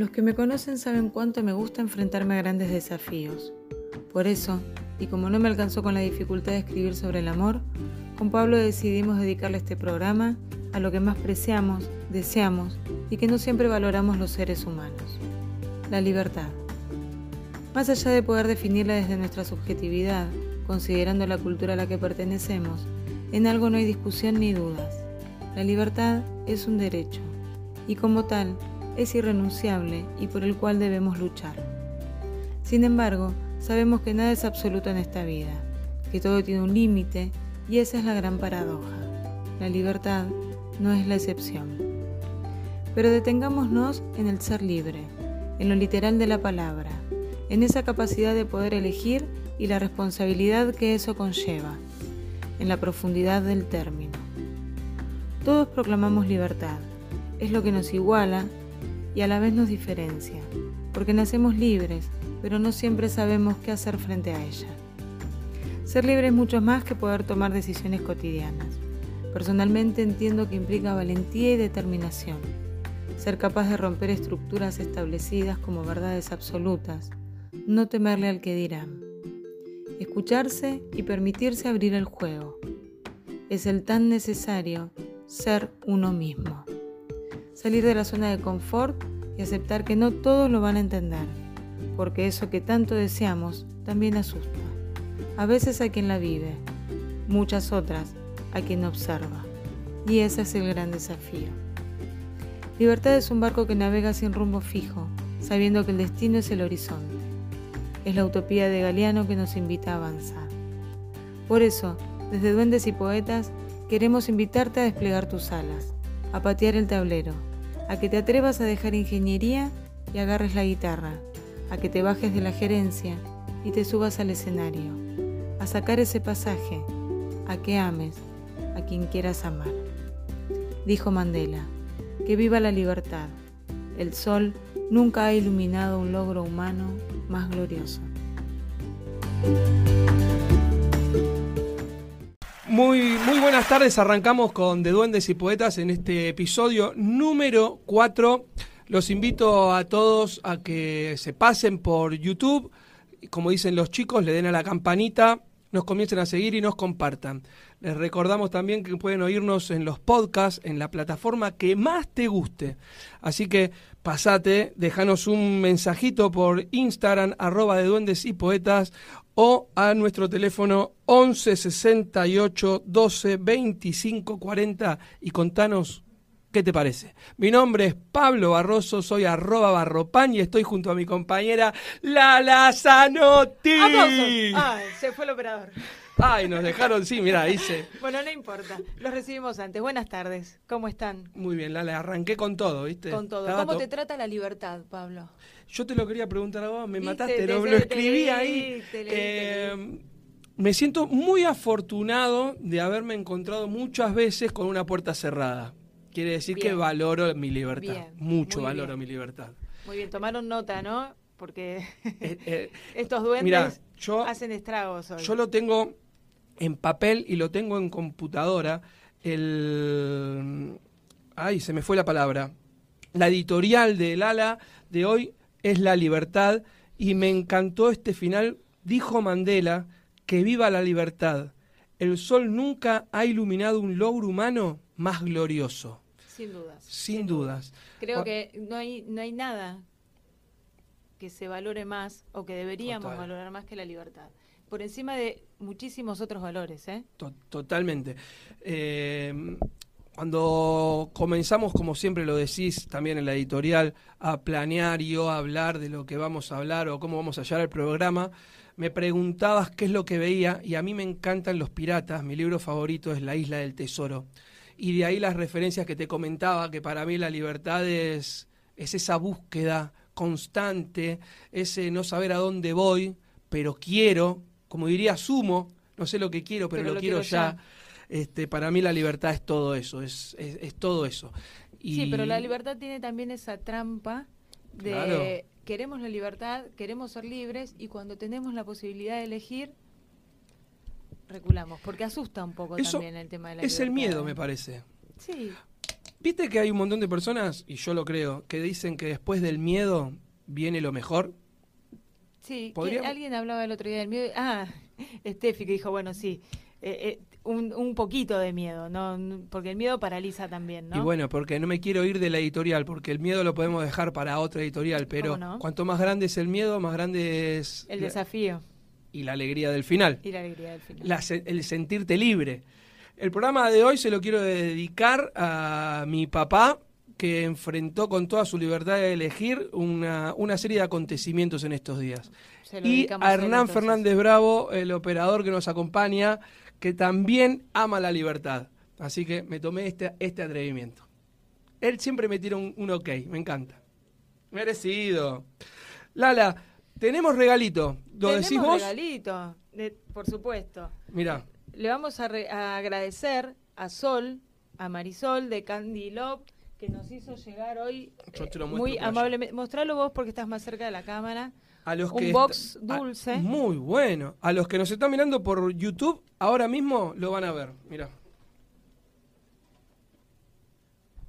Los que me conocen saben cuánto me gusta enfrentarme a grandes desafíos. Por eso, y como no me alcanzó con la dificultad de escribir sobre el amor, con Pablo decidimos dedicarle este programa a lo que más preciamos, deseamos y que no siempre valoramos los seres humanos, la libertad. Más allá de poder definirla desde nuestra subjetividad, considerando la cultura a la que pertenecemos, en algo no hay discusión ni dudas. La libertad es un derecho y como tal es irrenunciable y por el cual debemos luchar. Sin embargo, sabemos que nada es absoluto en esta vida, que todo tiene un límite y esa es la gran paradoja. La libertad no es la excepción. Pero detengámonos en el ser libre, en lo literal de la palabra, en esa capacidad de poder elegir y la responsabilidad que eso conlleva, en la profundidad del término. Todos proclamamos libertad, es lo que nos iguala y a la vez nos diferencia, porque nacemos libres, pero no siempre sabemos qué hacer frente a ella. Ser libre es mucho más que poder tomar decisiones cotidianas. Personalmente entiendo que implica valentía y determinación. Ser capaz de romper estructuras establecidas como verdades absolutas. No temerle al que dirán. Escucharse y permitirse abrir el juego. Es el tan necesario ser uno mismo. Salir de la zona de confort y aceptar que no todos lo van a entender, porque eso que tanto deseamos también asusta. A veces a quien la vive, muchas otras a quien observa. Y ese es el gran desafío. Libertad es un barco que navega sin rumbo fijo, sabiendo que el destino es el horizonte. Es la utopía de Galeano que nos invita a avanzar. Por eso, desde Duendes y Poetas, queremos invitarte a desplegar tus alas, a patear el tablero, a que te atrevas a dejar ingeniería y agarres la guitarra, a que te bajes de la gerencia y te subas al escenario, a sacar ese pasaje, a que ames a quien quieras amar. Dijo Mandela, que viva la libertad. El sol nunca ha iluminado un logro humano más glorioso. Muy, muy buenas tardes, arrancamos con De Duendes y Poetas en este episodio número 4. Los invito a todos a que se pasen por YouTube, como dicen los chicos, le den a la campanita, nos comiencen a seguir y nos compartan. Les recordamos también que pueden oírnos en los podcasts, en la plataforma que más te guste. Así que pasate, déjanos un mensajito por Instagram, arroba de duendes y poetas, o a nuestro teléfono 11 68 12 25 40 y contanos ¿Qué te parece? Mi nombre es Pablo Barroso, soy arroba barropan y estoy junto a mi compañera Lala Zanotti. ¡Ay, se fue el operador! Ay, nos dejaron, sí, mira, hice. Bueno, no importa, los recibimos antes. Buenas tardes, ¿cómo están? Muy bien, Lala, arranqué con todo, ¿viste? Con todo. ¿Cómo te trata la libertad, Pablo? Yo te lo quería preguntar a vos, me mataste, lo, escribí ahí. Eh, me siento muy afortunado de haberme encontrado muchas veces con una puerta cerrada. Quiere decir que valoro mi libertad, mucho valoro mi libertad. Muy bien, tomaron nota, ¿no? Porque eh, eh, estos duendes hacen estragos hoy. Yo lo tengo en papel y lo tengo en computadora. El. Ay, se me fue la palabra. La editorial del ala de hoy es La Libertad y me encantó este final. Dijo Mandela que viva la libertad. El sol nunca ha iluminado un logro humano más glorioso. Sin dudas. Sin, dudas. Creo que no hay, no hay nada que se valore más o que deberíamos valorar más que la libertad por encima de muchísimos otros valores. ¿eh? totalmente. Eh, cuando comenzamos, como siempre lo decís también en la editorial, a planear y a hablar de lo que vamos a hablar o cómo vamos a hallar el programa, me preguntabas qué es lo que veía y a mí me encantan los piratas. Mi libro favorito es La Isla del Tesoro. Y de ahí las referencias que te comentaba, que para mí la libertad es, es esa búsqueda constante, ese no saber a dónde voy, pero quiero, como diría Sumo, no sé lo que quiero, pero, lo, quiero, ya. Este, para mí la libertad es todo eso, es, es, todo eso. Sí, pero la libertad tiene también esa trampa de queremos la libertad, queremos ser libres y cuando tenemos la posibilidad de elegir, reculamos, porque asusta un poco también el tema de la es libertad. Es el miedo, me parece. Sí. ¿Viste que hay un montón de personas, y yo lo creo, que dicen que después del miedo viene lo mejor? Sí, alguien hablaba el otro día del miedo. Ah, Steffi que dijo, bueno, sí, eh, eh, un, poquito de miedo, no porque el miedo paraliza también, ¿no? Y bueno, porque no me quiero ir de la editorial, porque el miedo lo podemos dejar para otra editorial, pero cuanto más grande es el miedo, más grande es... El desafío. Y la alegría del final. Y la alegría del final. el sentirte libre. El programa de hoy se lo quiero dedicar a mi papá, que enfrentó con toda su libertad de elegir una, una serie de acontecimientos en estos días. Y a Hernán Fernández Bravo, el operador que nos acompaña, que también ama la libertad. Así que me tomé este, este atrevimiento. Él siempre me tira un, ok, me encanta. Merecido. Lala, tenemos regalito. ¿Lo tenemos decís vos? regalito, por supuesto. Mira. Le vamos a, agradecer a Sol, a Marisol de Candy Love, que nos hizo llegar hoy eh, muy amablemente. Mostralo vos porque estás más cerca de la cámara. A los un box dulce. muy bueno. A los que nos están mirando por YouTube, ahora mismo lo van a ver. Mira.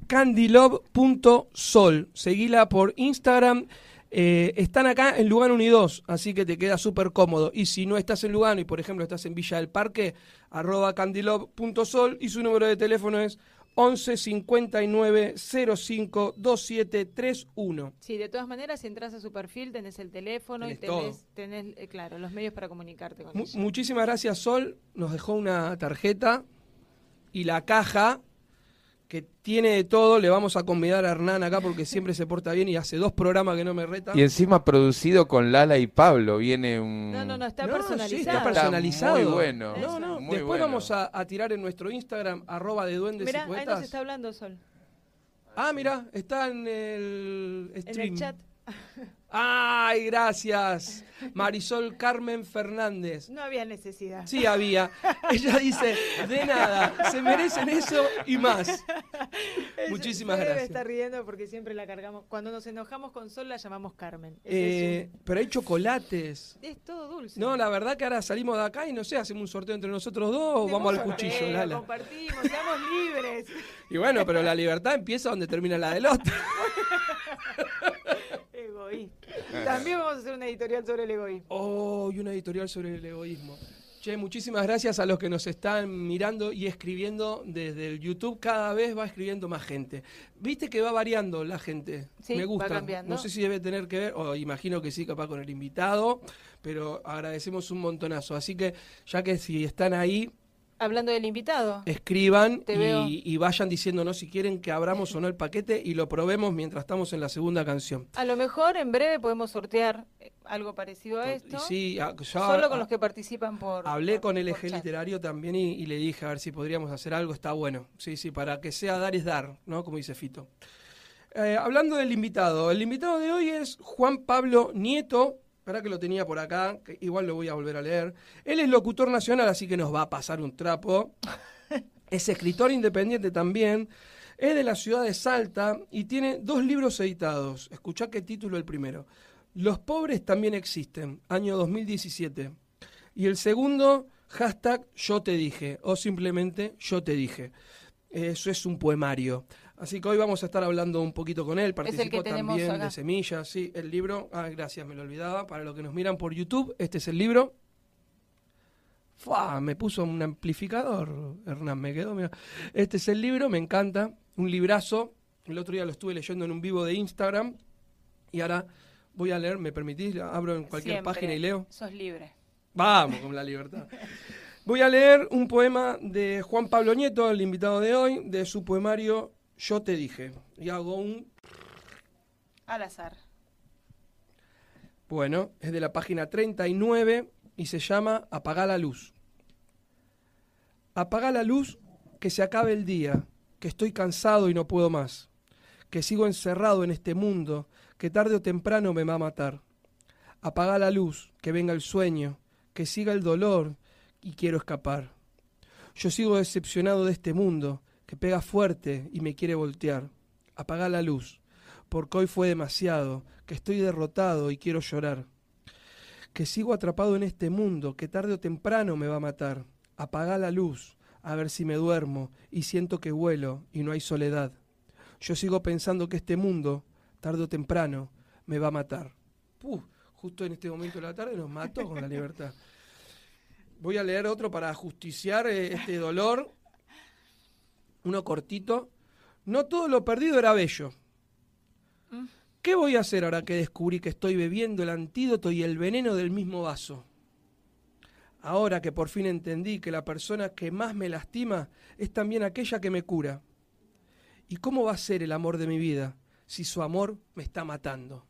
candylove.sol. Seguila por Instagram. Eh, están acá en Lugano Unidos, así que te queda súper cómodo. Y si no estás en Lugano y, por ejemplo, estás en Villa del Parque, arroba candylove.sol y su número de teléfono es 11 59 05 27 31. Sí, de todas maneras, si entras a su perfil, tenés el teléfono y tenés, tenés eh, claro, los medios para comunicarte con ellos. Muchísimas gracias, Sol. Nos dejó una tarjeta y la caja que tiene de todo. Le vamos a convidar a Hernán acá porque siempre se porta bien y hace dos programas que no me reta. Y encima producido con Lala y Pablo. Viene un. No, no, no, está personalizado. está personalizado. muy bueno. No, no. Después vamos a, tirar en nuestro Instagram, arroba de duendes mirá, y poetas. ahí nos está hablando Sol. Ah, mira, está en el stream. En el chat. Ay, gracias. Marisol Carmen Fernández. No había necesidad. Sí había. Ella dice, de nada, se merecen eso y más. Muchísimas gracias. Debe estar riendo porque siempre la cargamos. Cuando nos enojamos con Sol la llamamos Carmen. Eh, pero hay chocolates. Es todo dulce. No, la verdad que ahora salimos de acá y no sé, hacemos un sorteo entre nosotros dos o vamos al cuchillo, Lala. Compartimos, seamos libres. Y bueno, pero la libertad empieza donde termina la del otro. También vamos a hacer una editorial sobre el egoísmo. Oh, y una editorial sobre el egoísmo. Che, muchísimas gracias a los que nos están mirando y escribiendo desde el YouTube. Cada vez va escribiendo más gente. Viste que va variando la gente. Sí, Me gusta. Va cambiando. No sé si debe tener que ver, o imagino que sí, capaz con el invitado, pero agradecemos un montonazo. Así que, ya que si están ahí, Hablando del invitado. Escriban y, vayan diciéndonos si quieren que abramos o no el paquete y lo probemos mientras estamos en la segunda canción. A lo mejor en breve podemos sortear eh, algo parecido a esto. Sí, solo con los que participan por. Hablé con el eje literario también y, le dije a ver si podríamos hacer algo. Está bueno. Sí, sí, para que sea dar es dar, ¿no? Como dice Fito. Eh, hablando del invitado, el invitado de hoy es Juan Pablo Nieto, Espera que lo tenía por acá, que igual lo voy a volver a leer. Él es locutor nacional, así que nos va a pasar un trapo. es escritor independiente también. Es de la ciudad de Salta y tiene dos libros editados. Escuchá qué título el primero. Los pobres también existen, año 2017. Y el segundo, hashtag yo te dije, o simplemente yo te dije. Eso es un poemario. Así que hoy vamos a estar hablando un poquito con él. Participó también de Semillas, sí, el libro. Ah, gracias, me lo olvidaba. Para los que nos miran por YouTube, este es el libro. ¡Fua! Me puso un amplificador, Hernán, me quedó. Mira. Este es el libro, me encanta. Un librazo. El otro día lo estuve leyendo en un vivo de Instagram. Y ahora voy a leer, ¿me permitís? Abro en cualquier página y leo. Sos libre. Vamos con la libertad. Voy a leer un poema de Juan Pablo Nieto, el invitado de hoy, de su poemario yo te dije. Y hago un... Al azar. Bueno, es de la página 39 y se llama Apaga la luz. Apaga la luz, que se acabe el día, que estoy cansado y no puedo más, que sigo encerrado en este mundo, que tarde o temprano me va a matar. Apaga la luz, que venga el sueño, que siga el dolor y quiero escapar. Yo sigo decepcionado de este mundo, que pega fuerte y me quiere voltear. Apaga la luz, porque hoy fue demasiado, que estoy derrotado y quiero llorar. Que sigo atrapado en este mundo, que tarde o temprano me va a matar. Apaga la luz, a ver si me duermo y siento que vuelo y no hay soledad. Yo sigo pensando que este mundo, tarde o temprano, me va a matar. Puh, justo en este momento de la tarde nos mató con la libertad. Voy a leer otro para justiciar eh, este dolor. Uno cortito. No todo lo perdido era bello. ¿Qué voy a hacer ahora que descubrí que estoy bebiendo el antídoto y el veneno del mismo vaso? Ahora que por fin entendí que la persona que más me lastima es también aquella que me cura. ¿Y cómo va a ser el amor de mi vida si su amor me está matando?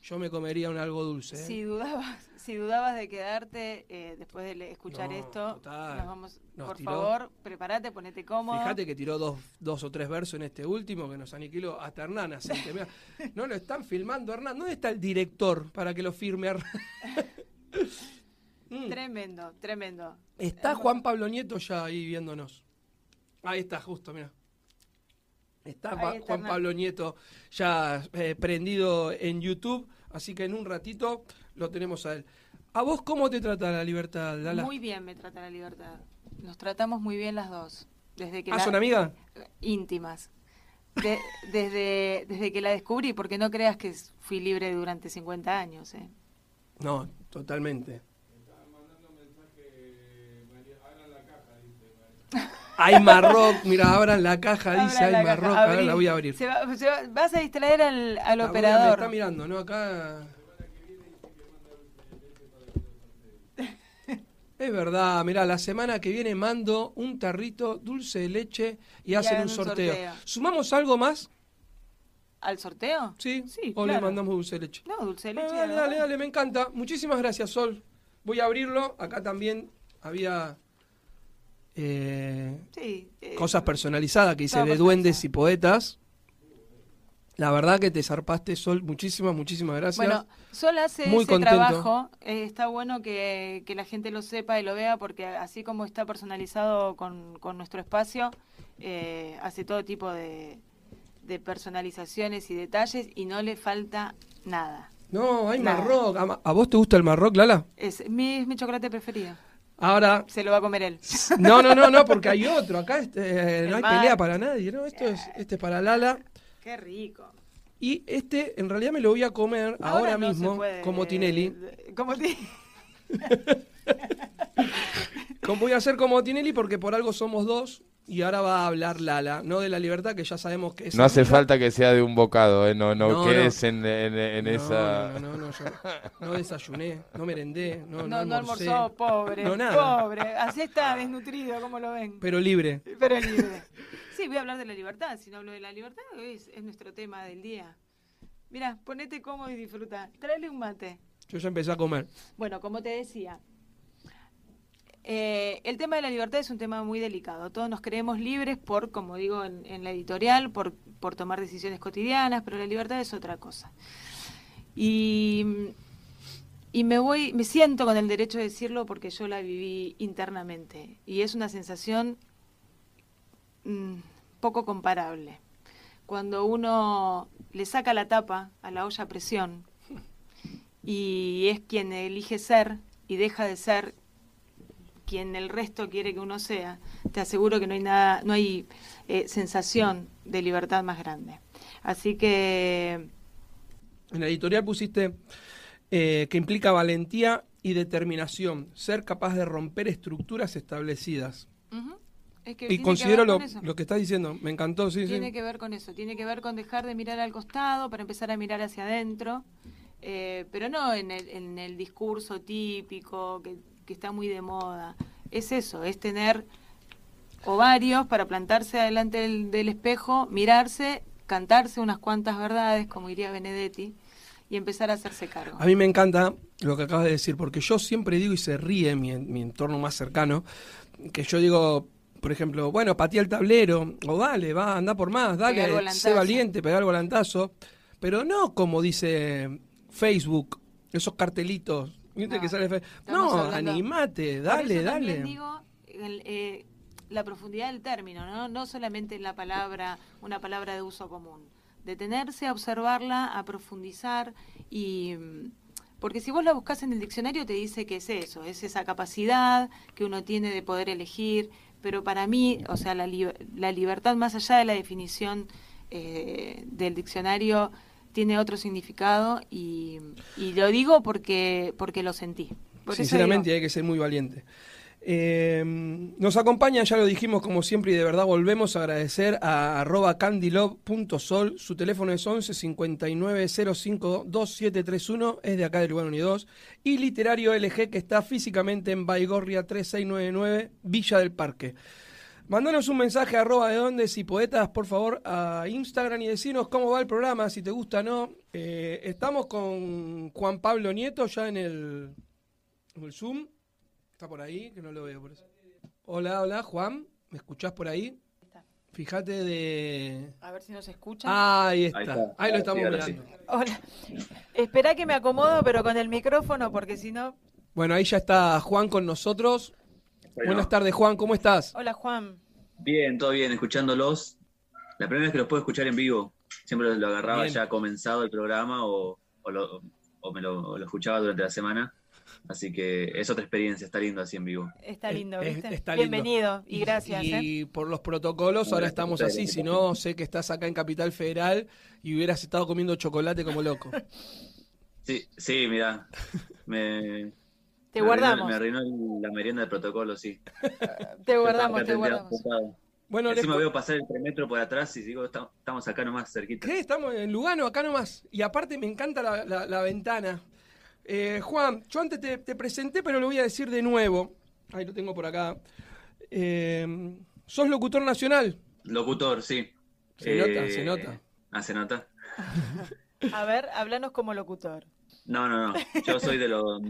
Yo me comería un algo dulce. ¿eh? Si dudabas, si dudabas de quedarte eh, después de escuchar No, esto, total. nos vamos, Nos por tiró. favor, prepárate, ponete cómodo. Fíjate que tiró dos, dos o tres versos en este último que nos aniquiló hasta Hernán. así que mirá, no lo están filmando Hernán. ¿Dónde está el director para que lo firme Hernán? Mm. Tremendo, tremendo. Está Juan Pablo Nieto ya ahí viéndonos. Ahí está, justo, mira. Está Juan Hernán. Pablo Nieto ya eh, prendido en YouTube, así que en un ratito lo tenemos a él. ¿A vos cómo te trata la libertad, Lala? Muy bien me trata la libertad. Nos tratamos muy bien las dos. Desde que ¿Ah, la- son amigas? íntimas. De- desde, desde que la descubrí, porque no creas que fui libre durante 50 años. ¿eh? No, totalmente. Hay Marroc, mira, abran la caja, dice hay la caja, Marroc, ahora la voy a abrir. Se va- se va- vas a distraer al, al La voy a- Me operador. está mirando, ¿no? Acá. Es verdad, mirá, la semana que viene mando un tarrito dulce de leche y, hacen un sorteo. sorteo. ¿Sumamos algo más? ¿Al sorteo? Sí, Sí, o le claro. mandamos dulce de leche. No, dulce de Ah, leche. dale, dale, dale, me encanta. Muchísimas gracias, Sol. Voy a abrirlo. Acá también había eh, Sí. eh, cosas personalizadas que todo de duendes y poetas. La verdad que te zarpaste, Sol. Muchísimas, muchísimas gracias. Bueno, Sol hace Muy ese contento. trabajo. eh, está bueno que, que la gente lo sepa y lo vea porque así como está personalizado con, con nuestro espacio, eh, hace todo tipo de, de personalizaciones y detalles y no le falta nada. no, hay Nada. Marroc. ¿A, a vos te gusta el Marroc, Lala? Es mi, es mi chocolate preferido. Ahora, Se lo va a comer él. no, no, no, no, porque hay otro. Acá este, El no hay mar. pelea para nadie, ¿no? Esto es, este es para Lala. Qué rico. Y este, en realidad, me lo voy a comer ahora, no mismo, puede, como Tinelli. eh, Como Tinelli. Voy a hacer como Tinelli porque por algo somos dos y ahora va a hablar Lala, no de la libertad que ya sabemos que es. No hace falta que sea de un bocado, ¿eh? no, no, No, quedes en, en- en No, esa... No, no, no, yo no desayuné, no merendé, no, No, no, no almorcé, almorzó, pobre. No, nada. Pobre. Así está, desnutrido, como lo ven. Pero libre. Pero libre. Sí, voy a hablar de la libertad. Si no hablo de la libertad, es, es nuestro tema del día. Mira, ponete cómodo y disfruta. Tráele un mate. Yo ya empecé a comer. Bueno, como te decía, eh, el tema de la libertad es un tema muy delicado. Todos nos creemos libres por, como digo en, la editorial, por, tomar decisiones cotidianas, pero la libertad es otra cosa. Y, me voy, me siento con el derecho de decirlo porque yo la viví internamente. Y es una sensación mm, poco comparable. Cuando uno le saca la tapa a la olla presión y es quien elige ser y deja de ser quien el resto quiere que uno sea, te aseguro que no hay nada, no hay eh, sensación de libertad más grande. Así que En la editorial pusiste eh, que implica valentía y determinación, ser capaz de romper estructuras establecidas. es que Y que considero lo, con lo que estás diciendo, me encantó, sí, tiene sí. que ver con eso, tiene que ver con dejar de mirar al costado para empezar a mirar hacia adentro, eh, pero no en el, en el discurso típico que, que está muy de moda. Es eso, es tener ovarios para plantarse delante del, del espejo, mirarse, cantarse unas cuantas verdades, como diría Benedetti, y empezar a hacerse cargo. A mí me encanta lo que acabas de decir, porque yo siempre digo, y se ríe mi, mi entorno más cercano, que yo digo, por ejemplo, bueno, patea el tablero, o dale, va, anda por más, dale, sé valiente, pegar el volantazo, pero no como dice Facebook, esos cartelitos, ¿viste No, que sale fe- estamos No, hablando- animate, dale, dale. digo el, eh, la profundidad del término, ¿no? no solamente en la palabra, una palabra de uso común. Detenerse a observarla, a profundizar y... mm, Porque si vos la buscas en el diccionario te dice que es eso, es esa capacidad que uno tiene de poder elegir, pero para mí, o sea, la, la libertad más allá de la definición eh, del diccionario tiene otro significado y, lo digo porque, porque lo sentí. Sinceramente hay que ser muy valiente. Eh, nos acompaña, ya lo dijimos como siempre y de verdad volvemos a agradecer a arroba candylove.sol, su teléfono es 11 59 05 2731, es de acá del Lugar Unidos, y Literario LG que está físicamente en Baigorria 3699, Villa del Parque. Mandanos un mensaje a arroba de donde si poetas, por favor, a Instagram y decinos cómo va el programa, si te gusta o no. Eh, estamos con Juan Pablo Nieto ya en el, en el Zoom. Está por ahí, que no lo veo por eso. Hola, hola, Juan, ¿me escuchás por ahí? Fíjate de... A ver si nos escucha. ahí está, ahí, lo estamos mirando. Hola. Espera que me acomodo, pero con el micrófono, porque si no... Bueno, ahí ya está Juan con nosotros. Buenas tardes, Juan, ¿cómo estás? Hola, Juan. Bien, todo bien, escuchándolos. La primera vez que los puedo escuchar en vivo. Siempre lo agarraba ya comenzado el programa o, me lo, escuchaba durante la semana. Así que es otra experiencia, está lindo así en vivo. Está lindo, ¿viste? Bienvenido y gracias. Y, ¿eh? por los protocolos ahora estamos así, si no, sé que estás acá en Capital Federal y hubieras estado comiendo chocolate como loco. Sí, sí, mira, me... Te guardamos. me arruinó la merienda del protocolo, sí. te guardamos, te guardamos. Bueno, Encima veo pasar el premetro por atrás y digo, estamos acá nomás, cerquita. ¿Qué? Estamos en Lugano, acá nomás. Y aparte me encanta la ventana. Eh, Juan, yo antes te, presenté, pero lo voy a decir de nuevo. Ahí lo tengo por acá. Eh, ¿Sos locutor nacional? Locutor, sí. Se nota, se nota. Ah, se nota. a ver, háblanos como locutor. No, no, no. Yo soy de, lo,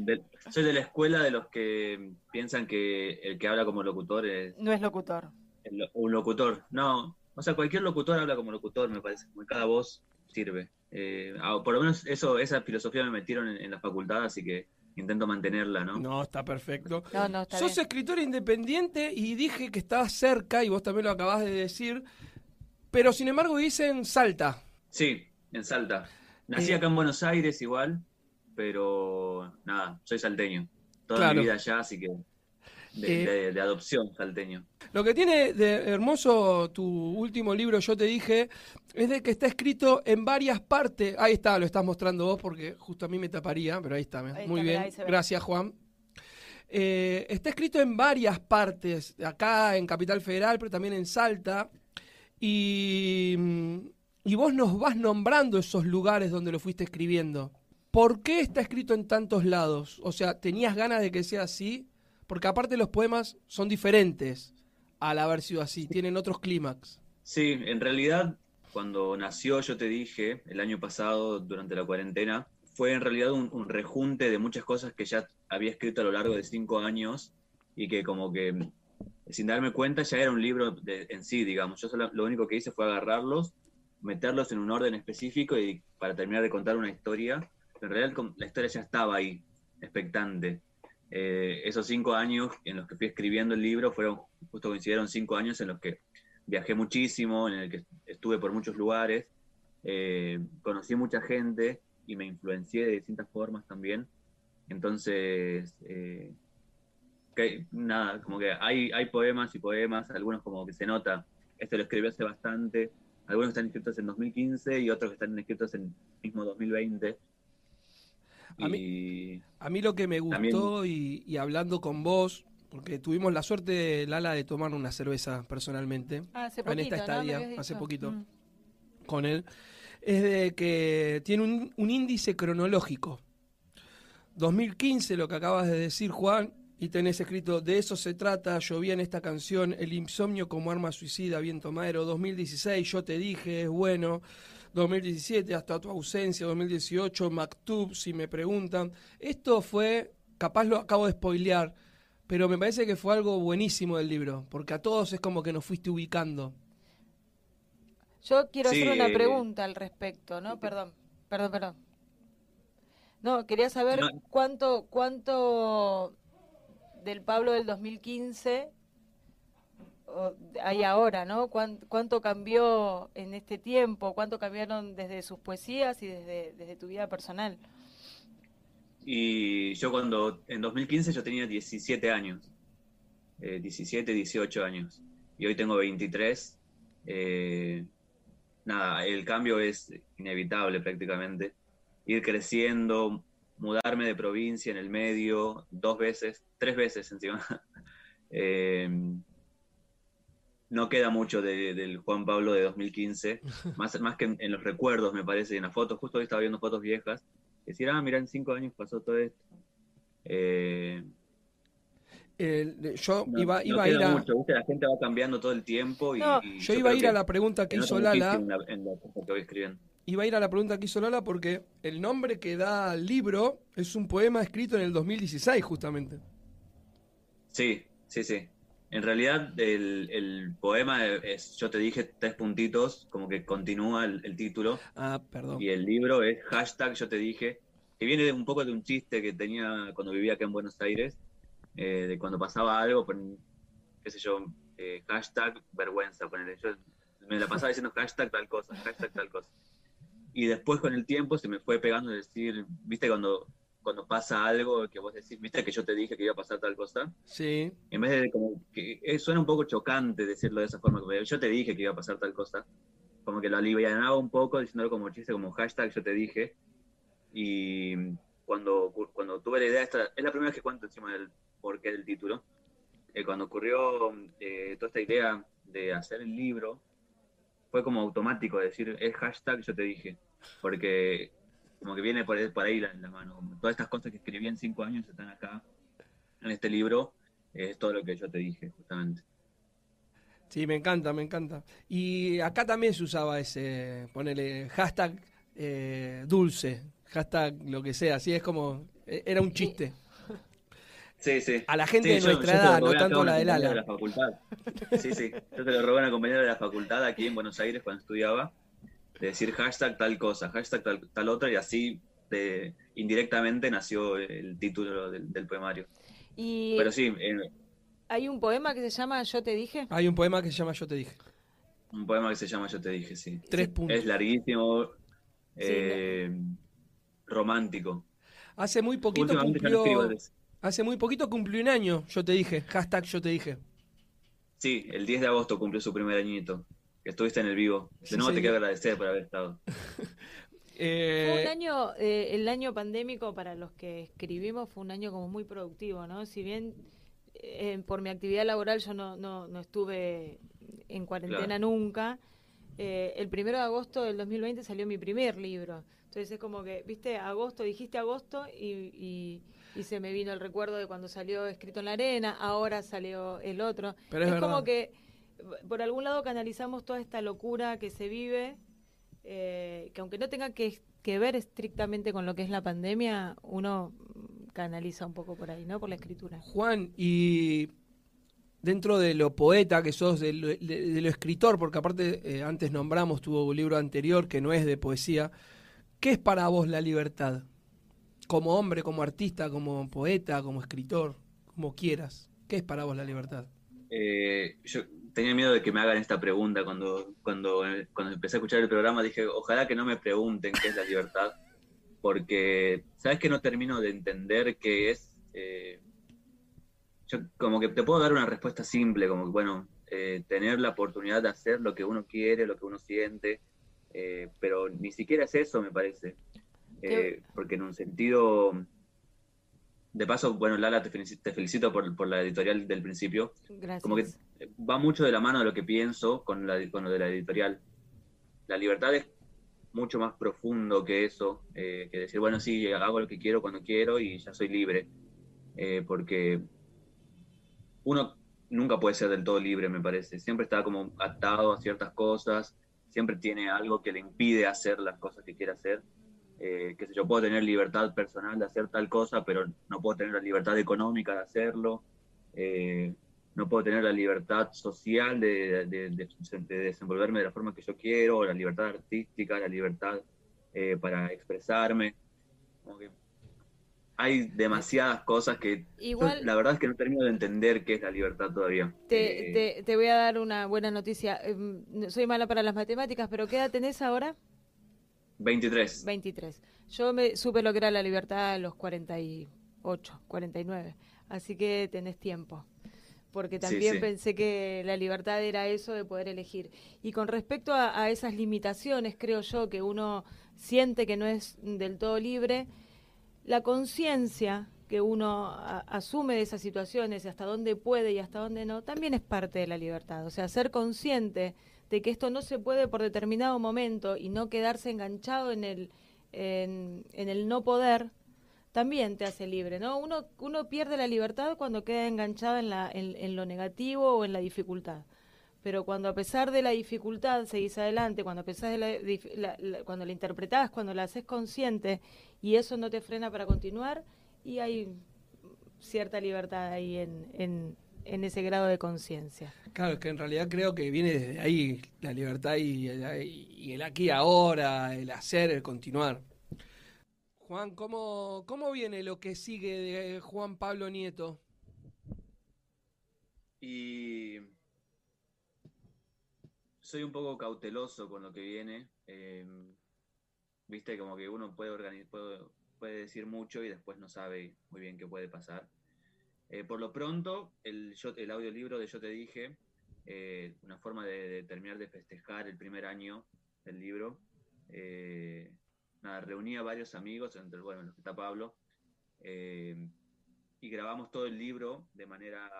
soy de la escuela de los que piensan que el que habla como locutor es. No es locutor. un locutor. No. O sea, cualquier locutor habla como locutor, me parece. Cada voz sirve. Eh, ah, por lo menos eso, esa filosofía me metieron en, la facultad, así que intento mantenerla, ¿no? No, está perfecto. No, no, está Sos escritor independiente y dije que estabas cerca, y vos también lo acabás de decir, pero sin embargo dicen Salta. Sí, en Salta. Nací eh, acá en Buenos Aires igual, pero nada, soy salteño. Toda mi vida allá, así que de, eh, adopción salteño. Lo que tiene de hermoso tu último libro, yo te dije, es de que está escrito en varias partes. Ahí está, lo estás mostrando vos porque justo a mí me taparía, pero ahí está. Muy bien. Gracias, Juan. Eh, está escrito en varias partes, acá en Capital Federal, pero también en Salta. Y, y vos nos vas nombrando esos lugares donde lo fuiste escribiendo. ¿Por qué está escrito en tantos lados? O sea, ¿tenías ganas de que sea así? Porque aparte los poemas son diferentes al haber sido así, tienen otros clímax. Sí, en realidad cuando nació yo te dije el año pasado durante la cuarentena, fue en realidad un, rejunte de muchas cosas que ya había escrito a lo largo de cinco años y que como que sin darme cuenta ya era un libro en sí, digamos. Yo lo único que hice fue agarrarlos, meterlos en un orden específico y para terminar de contar una historia. En realidad la historia ya estaba ahí, expectante. Eh, esos cinco años en los que fui escribiendo el libro fueron, justo coincidieron cinco años en los que viajé muchísimo, en el que estuve por muchos lugares, eh, conocí mucha gente y me influencié de distintas formas también. Entonces, eh, nada, como que hay, hay poemas y poemas, algunos como que se nota, este lo escribí hace bastante, algunos están escritos en 2015 y otros que están escritos en mismo 2020. A mí, a mí lo que me gustó y, hablando con vos, porque tuvimos la suerte, Lala, de tomar una cerveza personalmente ah, en esta estadía, hace poquito, mm. con él, es de que tiene un, un índice cronológico. 2015, lo que acabas de decir, Juan, y tenés escrito, de eso se trata, llovía en esta canción, el insomnio como arma suicida, viento madero, 2016, yo te dije, es bueno. 2017 hasta tu ausencia, 2018, Maktub, si me preguntan. Esto fue, capaz lo acabo de spoilear, pero me parece que fue algo buenísimo del libro, porque a todos es como que nos fuiste ubicando. Yo quiero hacer una pregunta al respecto, ¿no? Perdón, perdón, perdón. No, quería saber cuánto, cuánto del Pablo del 2015 hay ahora, ¿no? ¿Cuánto, cambió en este tiempo? ¿Cuánto cambiaron desde sus poesías y desde, tu vida personal? Y yo cuando, en 2015 yo tenía 17 años. 17, 18 años. Y hoy tengo 23. Eh, nada, el cambio es inevitable prácticamente. Ir creciendo, mudarme de provincia en el medio, dos veces, tres veces encima. Eh, no queda mucho del Juan Pablo de 2015, más, más que en, los recuerdos, me parece, en las fotos. Justo hoy estaba viendo fotos viejas. Decir, ah, mira, en cinco años pasó todo esto. Eh, yo iba, iba a ir a. Mucho, la gente va cambiando todo el tiempo. Y, yo, iba a ir a la pregunta que hizo Lala. que iba a ir a la pregunta que hizo Lala porque el nombre que da al libro es un poema escrito en el 2016, justamente. Sí, sí, sí. En realidad, el, poema es, yo te dije, tres puntitos, como que continúa el, título. Ah, perdón. Y el libro es hashtag, yo te dije, que viene un poco de un chiste que tenía cuando vivía acá en Buenos Aires, eh, de cuando pasaba algo, qué sé yo, eh, hashtag vergüenza, Yo me la pasaba diciendo hashtag tal cosa, hashtag tal cosa. Y después con el tiempo se me fue pegando decir, viste, cuando cuando pasa algo que vos decís, viste que yo te dije que iba a pasar tal cosa. Sí. En vez de como que eh, suena un poco chocante decirlo de esa forma, como yo te dije que iba a pasar tal cosa. Como que lo alivianaba un poco diciéndolo como chiste, como hashtag yo te dije. Y cuando, cuando tuve la idea, esta, es la primera vez que cuento encima del porqué del título. Eh, cuando ocurrió eh, toda esta idea de hacer el libro, fue como automático decir, es hashtag yo te dije. Porque como que viene por, ahí la, la mano. todas estas cosas que escribí en cinco años están acá en este libro. Es todo lo que yo te dije, justamente. Sí, me encanta, me encanta. Y acá también se usaba ese, ponele hashtag eh, dulce, hashtag lo que sea, así es como, e, era un chiste. Sí, sí. A la gente de nuestra edad, no tanto la del ala. De la facultad. Sí, sí. Yo te lo robé a una compañera de la facultad aquí en Buenos Aires cuando estudiaba de decir hashtag tal cosa, hashtag tal, tal otra, y así de, indirectamente nació el título del, poemario. Y Pero sí. Eh, ¿Hay un poema que se llama Yo te dije? Hay un poema que se llama Yo te dije. Un poema que se llama Yo te dije, sí. Tres puntos. Es larguísimo, eh, romántico. Hace muy poquito cumplió... Hace muy poquito cumplió un año, yo te dije, hashtag yo te dije. Sí, el 10 de agosto cumplió su primer añito estuviste en el vivo. De nuevo te quiero agradecer por haber estado. Eh, fue un año, eh, el año pandémico para los que escribimos fue un año como muy productivo, ¿no? Si bien eh, por mi actividad laboral yo no, no, no estuve en cuarentena nunca, el primero de agosto del 2020 salió mi primer libro. Entonces es como que, viste, agosto, dijiste agosto y, y, se me vino el recuerdo de cuando salió Escrito en la Arena, ahora salió el otro. Pero es, como que por algún lado canalizamos toda esta locura que se vive, eh, que aunque no tenga que, ver estrictamente con lo que es la pandemia, uno canaliza un poco por ahí, ¿no? Por la escritura. Juan, y dentro de lo poeta que sos, de lo, escritor, porque aparte eh, antes nombramos tu libro anterior que no es de poesía, ¿qué es para vos la libertad? Como hombre, como artista, como poeta, como escritor, como quieras. ¿Qué es para vos la libertad? Eh, yo tenía miedo de que me hagan esta pregunta cuando, cuando, cuando empecé a escuchar el programa. Dije, ojalá que no me pregunten qué es la libertad, porque sabes que no termino de entender qué es. Eh, yo como que te puedo dar una respuesta simple, como bueno, eh, tener la oportunidad de hacer lo que uno quiere, lo que uno siente, eh, pero ni siquiera es eso, me parece. porque en un sentido de paso, bueno, Lala, te felicito, por, la editorial del principio. Gracias. Como que va mucho de la mano de lo que pienso con, la, lo de la editorial. La libertad es mucho más profundo que eso, eh, que decir, bueno, sí, hago lo que quiero cuando quiero y ya soy libre. Eh, porque uno nunca puede ser del todo libre, me parece. Siempre está como atado a ciertas cosas, siempre tiene algo que le impide hacer las cosas que quiere hacer eh, que sé yo, puedo tener libertad personal de hacer tal cosa, pero no puedo tener la libertad económica de hacerlo, eh, no puedo tener la libertad social de, desenvolverme de la forma que yo quiero, la libertad artística, la libertad eh, para expresarme. hay demasiadas cosas que la verdad es que no termino de entender qué es la libertad todavía. Te, te voy a dar una buena noticia. Em, soy mala para las matemáticas, pero ¿qué edad tenés ahora? 23. 23. Yo me supe lo que era la libertad a los 48, 49. Así que tenés tiempo. porque también pensé que la libertad era eso de poder elegir. Y con respecto a, esas limitaciones, creo yo, que uno siente que no es del todo libre, la conciencia que uno asume de esas situaciones hasta dónde puede y hasta dónde no, también es parte de la libertad. O sea, ser consciente de que esto no se puede por determinado momento y no quedarse enganchado en el, en, el no poder, también te hace libre, ¿no? Uno, uno pierde la libertad cuando queda enganchado en, la, en, lo negativo o en la dificultad. Pero cuando a pesar de la dificultad seguís adelante, cuando a pesar de la, cuando la interpretás, cuando la haces consciente y eso no te frena para continuar, y hay cierta libertad ahí en, en, ese grado de conciencia. Claro, es que en realidad creo que viene desde ahí la libertad y el, aquí ahora, el hacer, el continuar. Juan, ¿cómo, ¿cómo viene lo que sigue de Juan Pablo Nieto? Y soy un poco cauteloso con lo que viene. Eh, viste, como que uno puede organizar, puede decir mucho y después no sabe muy bien qué puede pasar. Eh, por lo pronto, el, el audiolibro de Yo Te Dije, eh, una forma de, terminar de festejar el primer año del libro. Eh, reuní a varios amigos, entre bueno, los que está Pablo, y grabamos todo el libro de manera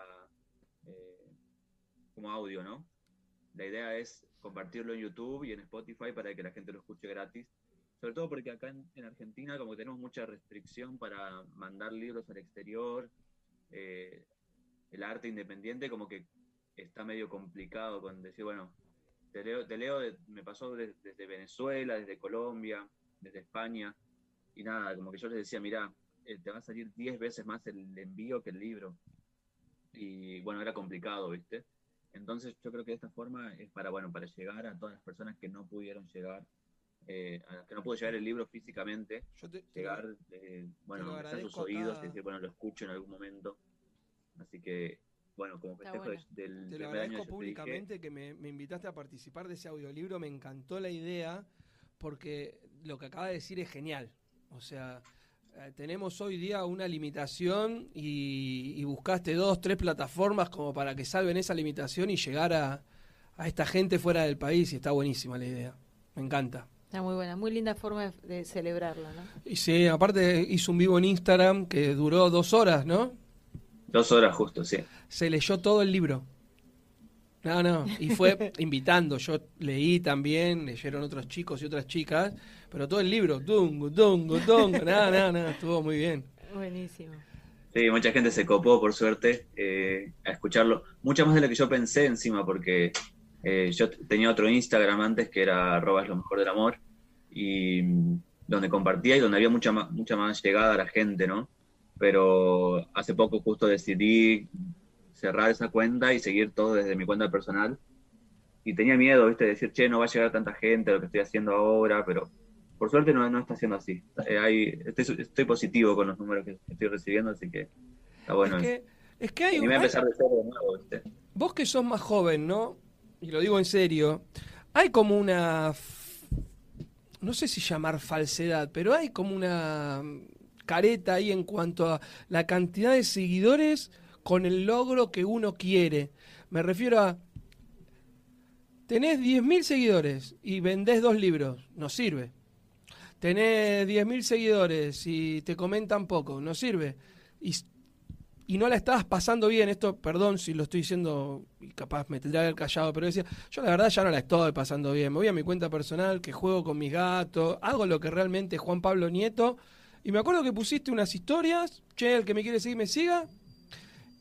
como audio, ¿no? La idea es compartirlo en YouTube y en Spotify para que la gente lo escuche gratis sobre todo porque acá en, Argentina como tenemos mucha restricción para mandar libros al exterior, eh, el arte independiente como que está medio complicado con decir, bueno, te leo, te leo me pasó desde Venezuela, desde Colombia, desde España, y nada, como que yo les decía, mira, eh, te va a salir 10 veces más el envío que el libro. Y bueno, era complicado, ¿viste? Entonces yo creo que de esta forma es para, bueno, para llegar a todas las personas que no pudieron llegar eh, que no puedo llegar el libro físicamente, llegar, eh, bueno, a sus oídos y decir, bueno, lo escucho en algún momento. Así que, bueno, como festejo del te lo agradezco públicamente que me, invitaste a participar de ese audiolibro, me encantó la idea, porque lo que acaba de decir es genial. O sea, eh, tenemos hoy día una limitación y, y, buscaste dos, tres plataformas como para que salven esa limitación y llegar a, a esta gente fuera del país y está buenísima la idea. Me encanta. Está muy buena, muy linda forma de celebrarla, ¿no? Y sí, aparte hizo un vivo en Instagram que duró dos horas, ¿no? Dos horas justo, sí. Se leyó todo el libro. No, no, y fue invitando. Yo leí también, leyeron otros chicos y otras chicas, pero todo el libro, dungo, dungo, dungo, nada, nada, nada, estuvo muy bien. Buenísimo. Sí, mucha gente se copó, por suerte, eh, a escucharlo. Mucha más de lo que yo pensé encima, porque eh, yo tenía otro Instagram antes que era arroba lo mejor del amor y mm, donde compartía y donde había mucha más, mucha más llegada a la gente, ¿no? Pero hace poco justo decidí cerrar esa cuenta y seguir todo desde mi cuenta personal. Y tenía miedo, ¿viste? De decir, che, no va a llegar tanta gente a lo que estoy haciendo ahora, pero por suerte no, no está siendo así. Eh, estoy, positivo con los números que estoy recibiendo, así que está bueno. Es que, es que hay y voy a empezar de cero de nuevo, ¿viste? Vos que sos más joven, ¿no? Y lo digo en serio, hay como una, no sé si llamar falsedad, pero hay como una careta ahí en cuanto a la cantidad de seguidores con el logro que uno quiere. Me refiero a, tenés 10.000 seguidores y vendés dos libros, no sirve. Tenés 10.000 seguidores y te comentan poco, no sirve. Y y no la estabas pasando bien, esto, perdón si lo estoy diciendo y capaz me tendría haber callado, pero decía, yo la verdad ya no la estoy pasando bien, me voy a mi cuenta personal, que juego con mis gatos, hago lo que realmente es Juan Pablo Nieto, y me acuerdo que pusiste unas historias, che, el que me quiere seguir me siga,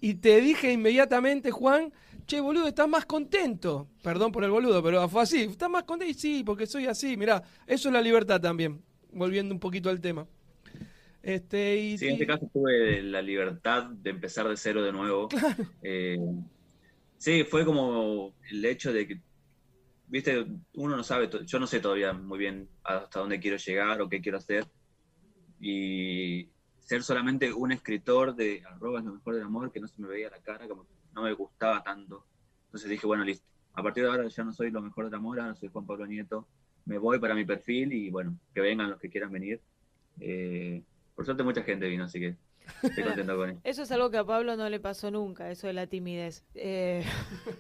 y te dije inmediatamente, Juan, che, boludo, estás más contento, perdón por el boludo, pero fue así, estás más contento, y sí, porque soy así, mirá, eso es la libertad también, volviendo un poquito al tema. Este, y, sí, en este caso tuve la libertad de empezar de cero de nuevo. Eh, sí, fue como el hecho de que, viste, uno no sabe, yo no sé todavía muy bien hasta dónde quiero llegar o qué quiero hacer. Y ser solamente un escritor de arroba lo mejor del amor, que no se me veía la cara, como no me gustaba tanto. Entonces dije, bueno, listo. A partir de ahora ya no soy lo mejor del amor, ahora soy Juan Pablo Nieto. Me voy para mi perfil y bueno, que vengan los que quieran venir. Eh, por suerte mucha gente vino, así que Estoy contento con eso. Eso es algo que a Pablo no le pasó nunca, eso de la timidez. Eh,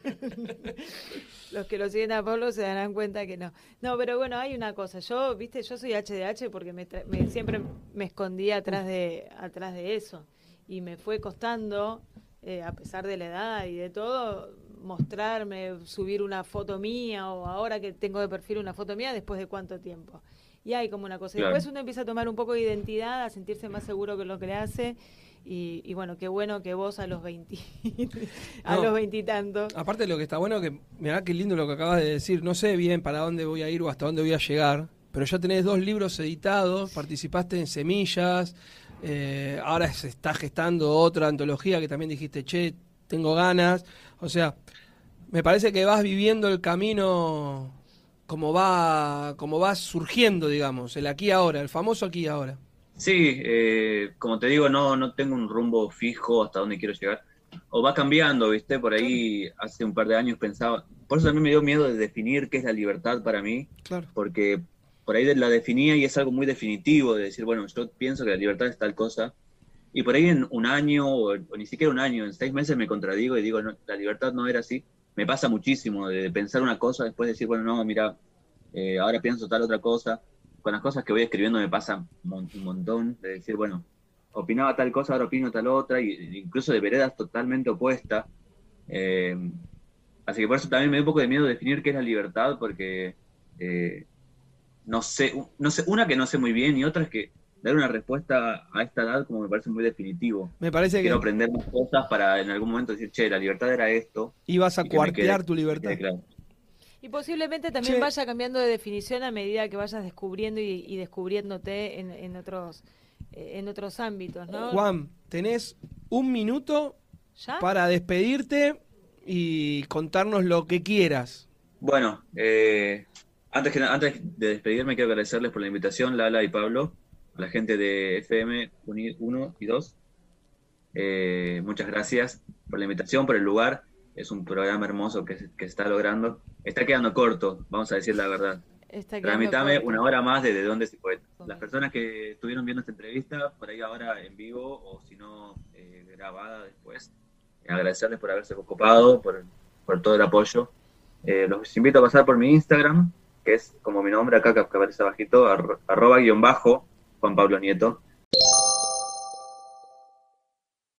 los que lo siguen a Pablo se darán cuenta que no. No, pero bueno, hay una cosa. Yo, viste, yo soy HDH porque me, me siempre me escondí atrás de, atrás de eso. Y me fue costando, eh, a pesar de la edad y de todo, mostrarme, subir una foto mía o ahora que tengo de perfil una foto mía, después de cuánto tiempo. Y hay como una cosa. Y después uno empieza a tomar un poco de identidad, a sentirse más seguro que lo que le hace. Y, bueno, qué bueno que vos a los 20, a los veintitantos. Aparte de lo que está bueno, que mirá qué lindo lo que acabas de decir. No sé bien para dónde voy a ir o hasta dónde voy a llegar, pero ya tenés dos libros editados, participaste en Semillas, eh, ahora se está gestando otra antología que también dijiste, che, tengo ganas. O sea, me parece que vas viviendo el camino como va, como va surgiendo, digamos, el aquí ahora, el famoso aquí ahora. Sí, eh, como te digo, no, no tengo un rumbo fijo hasta dónde quiero llegar. O va cambiando, ¿viste? Por ahí hace un par de años pensaba. Por eso también me dio miedo de definir qué es la libertad para mí. Claro. Porque por ahí la definía y es algo muy definitivo de decir, bueno, yo pienso que la libertad es tal cosa. Y por ahí en un año, o, ni siquiera un año, en seis meses me contradigo y digo, no, la libertad no era así. Me pasa muchísimo de pensar una cosa, después decir, bueno, no, mira, eh, ahora pienso tal otra cosa con las cosas que voy escribiendo me pasa un montón de decir, bueno, opinaba tal cosa, ahora opino tal otra, y incluso de veredas totalmente opuestas. Eh, así que por eso también me da un poco de miedo definir qué es la libertad, porque eh, no sé, no sé, una que no sé muy bien y otra es que dar una respuesta a esta edad como me parece muy definitivo. Me parece Quiero que... aprender más cosas para en algún momento decir, che, la libertad era esto. Y vas a cuartear tu libertad. Y posiblemente también vaya cambiando de definición a medida que vayas descubriendo y, descubriéndote en, otros eh, en otros ámbitos, ¿no? Juan, tenés un minuto para despedirte y contarnos lo que quieras. Bueno, eh, antes, que, antes de despedirme quiero agradecerles por la invitación, Lala y Pablo, a la gente de FM 1 y 2. Eh, muchas gracias por la invitación, por el lugar es un programa hermoso que, se está logrando. Está quedando corto, vamos a decir la verdad. Tramitame una hora más de, de dónde se puede. Las personas que estuvieron viendo esta entrevista, por ahí ahora en vivo o si no eh, grabada después, agradecerles por haberse ocupado, por, por todo el apoyo. Eh, los invito a pasar por mi Instagram, que es como mi nombre acá que aparece abajito, arroba guion bajo, Juan Pablo Nieto.